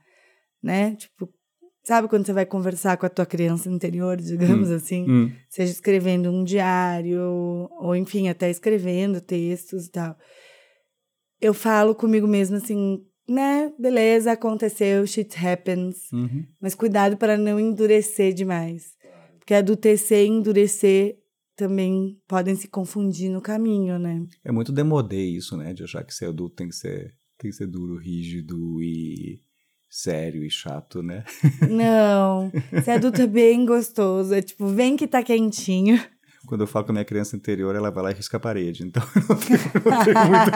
né? Tipo, sabe quando você vai conversar com a tua criança interior, digamos hum, assim? Hum. Seja escrevendo um diário, ou enfim, até escrevendo textos e tal. Eu falo comigo mesma assim, né? Beleza, aconteceu, shit happens. Uhum. Mas cuidado para não endurecer demais. Porque adultecer e endurecer também podem se confundir no caminho, né? É muito demodê isso, né? De achar que ser adulto tem que ser, tem que ser duro, rígido e sério e chato, né? Não, ser adulto é bem gostoso. É tipo, vem que tá quentinho. Quando eu falo com a minha criança interior, ela vai lá e risca a parede. Então, não tem, não tem muito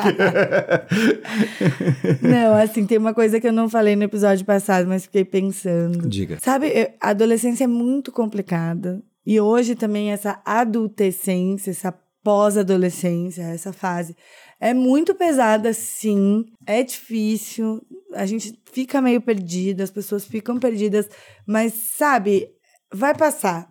que... não, assim, tem uma coisa que eu não falei no episódio passado, mas fiquei pensando. Diga. Sabe, a adolescência é muito complicada. E hoje também essa adultescência, essa pós-adolescência, essa fase, é muito pesada, sim. É difícil. A gente fica meio perdido, as pessoas ficam perdidas. Mas, sabe, vai passar.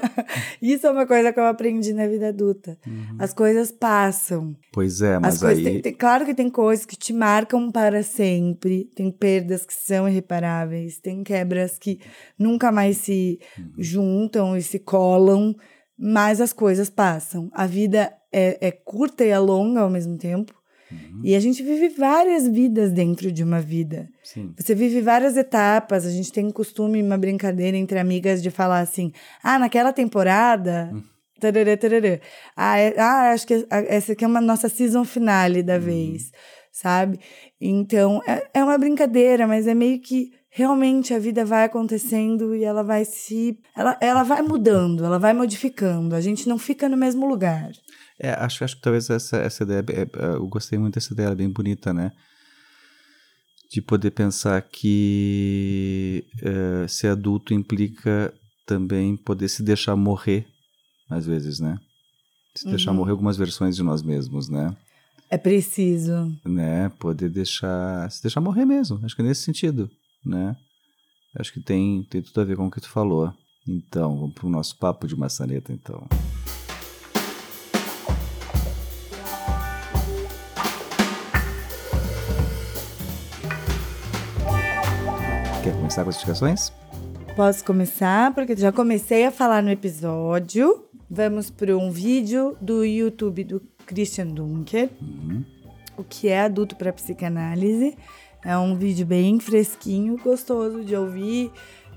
Isso é uma coisa que eu aprendi na vida adulta. Uhum. As coisas passam. Pois é, mas aí... Tem, tem, claro que tem coisas que te marcam para sempre. Tem perdas que são irreparáveis. Tem quebras que nunca mais se uhum. juntam e se colam. Mas as coisas passam. A vida é, é curta e é longa ao mesmo tempo. Uhum. E a gente vive várias vidas dentro de uma vida. Sim. Você vive várias etapas. A gente tem um costume, uma brincadeira entre amigas de falar assim: ah, naquela temporada. Uhum. Tarará, tarará. Ah, é, ah, acho que essa aqui é uma nossa season finale da uhum. vez, sabe? Então, é, é uma brincadeira, mas é meio que realmente a vida vai acontecendo e ela vai se. Ela, ela vai mudando, ela vai modificando. A gente não fica no mesmo lugar. É, acho, acho que talvez essa, essa ideia, é, é, eu gostei muito dessa ideia, ela é bem bonita, né? De poder pensar que é, ser adulto implica também poder se deixar morrer, às vezes, né? Se uhum. deixar morrer algumas versões de nós mesmos, né? É preciso. Né? Poder deixar, se deixar morrer mesmo, acho que é nesse sentido, né? Acho que tem, tem tudo a ver com o que tu falou. Então, vamos para o nosso papo de maçaneta, então. Começar com as indicações? Posso começar, porque já comecei a falar no episódio. Vamos para um vídeo do YouTube do Christian Dunker, uhum. o que é adulto para psicanálise. É um vídeo bem fresquinho, gostoso de ouvir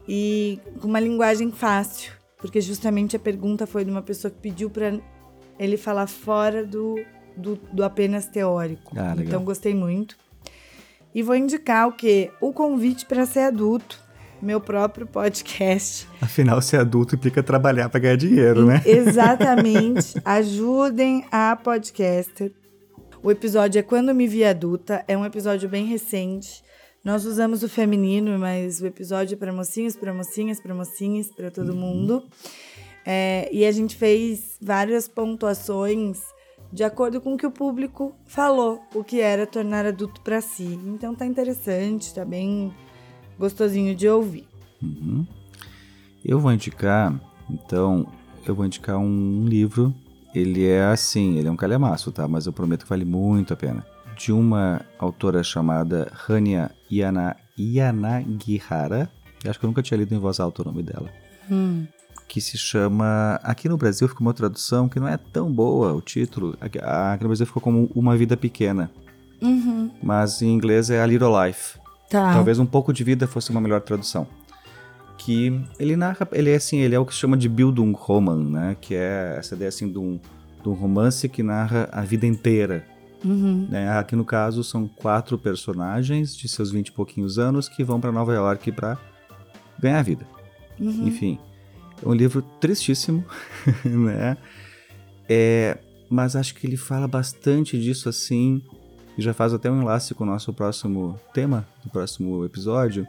e com uma linguagem fácil, porque justamente a pergunta foi de uma pessoa que pediu para ele falar fora do, do, do apenas teórico. Ah, então gostei muito. E vou indicar o que? O convite para ser adulto, meu próprio podcast. Afinal, ser adulto implica trabalhar para ganhar dinheiro, né? Exatamente. Ajudem a podcaster. O episódio é Quando Me Vi Adulta. É um episódio bem recente. Nós usamos o feminino, mas o episódio é para mocinhos, para mocinhas, para mocinhas, para todo uhum. mundo. É, e a gente fez várias pontuações de acordo com o que o público falou, o que era tornar adulto para si. Então tá interessante, tá bem gostosinho de ouvir. Uhum. Eu vou indicar, então, eu vou indicar um livro. Ele é assim, ele é um calhamaço, tá? Mas eu prometo que vale muito a pena. De uma autora chamada Hania Yana, Yanagihara. Acho que eu nunca tinha lido em voz alta o nome dela. Hum que se chama. Aqui no Brasil ficou uma tradução que não é tão boa o título. Aqui, no Brasil ficou como Uma Vida Pequena. Uhum. Mas em inglês é A Little Life. Tá. Talvez um pouco de vida fosse uma melhor tradução. Que ele narra. Ele é assim, ele é o que se chama de Bildungsroman, né? Que é essa ideia assim de um, de um romance que narra a vida inteira. Uhum. Né? Aqui no caso são quatro personagens de seus vinte e pouquinhos anos que vão para Nova York para ganhar a vida. Uhum. Enfim, é um livro tristíssimo, né? É, mas acho que ele fala bastante disso assim, e já faz até um enlace com o nosso próximo tema, do próximo episódio.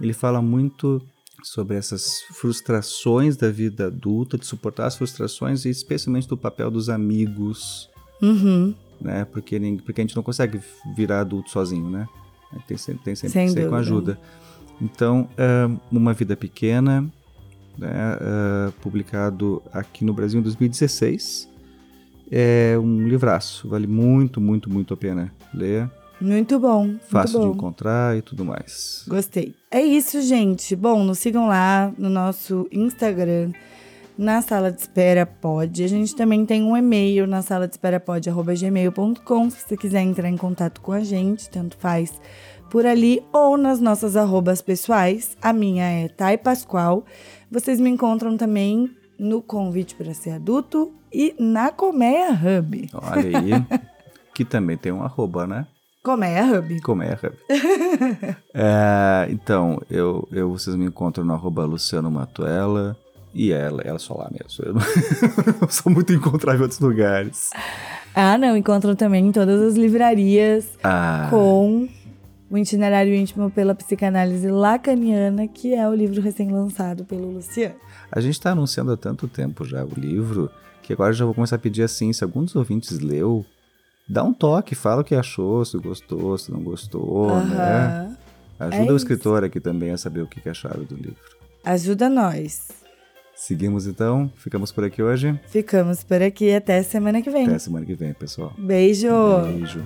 Ele fala muito sobre essas frustrações da vida adulta, de suportar as frustrações e especialmente do papel dos amigos, uhum. né? Porque, porque a gente não consegue virar adulto sozinho, né? Tem, tem sempre que ser com ajuda. Então, é, uma vida pequena, né, uh, publicado aqui no Brasil em 2016. É um livraço, vale muito, muito, muito a pena ler. Muito bom. Fácil muito bom. de encontrar e tudo mais. Gostei. É isso, gente. Bom, nos sigam lá no nosso Instagram, na sala de espera pode. A gente também tem um e-mail na sala de espera pode@gmail.com se você quiser entrar em contato com a gente, tanto faz por ali ou nas nossas arrobas pessoais. A minha é Thay Pascoal. Vocês me encontram também no Convite para Ser Adulto e na Colmeia Hub. Olha aí, que também tem um arroba, né? Colmeia Hub. Colmeia Hub. é, então, eu, eu, vocês me encontram no arroba Luciano Matuela. E ela, ela só lá mesmo. Eu, sou muito encontrável em outros lugares. Ah, não. Encontram também em todas as livrarias ah. com o Itinerário Íntimo pela Psicanálise Lacaniana, que é o livro recém-lançado pelo Luciano. A gente está anunciando há tanto tempo já o livro, que agora já vou começar a pedir assim, se algum dos ouvintes leu, dá um toque, fala o que achou, se gostou, se não gostou, né? Ajuda é o escritor aqui também a saber o que acharam do livro. Ajuda nós. Seguimos então, ficamos por aqui hoje. Ficamos por aqui até semana que vem. Até semana que vem, pessoal. Beijo. Beijo.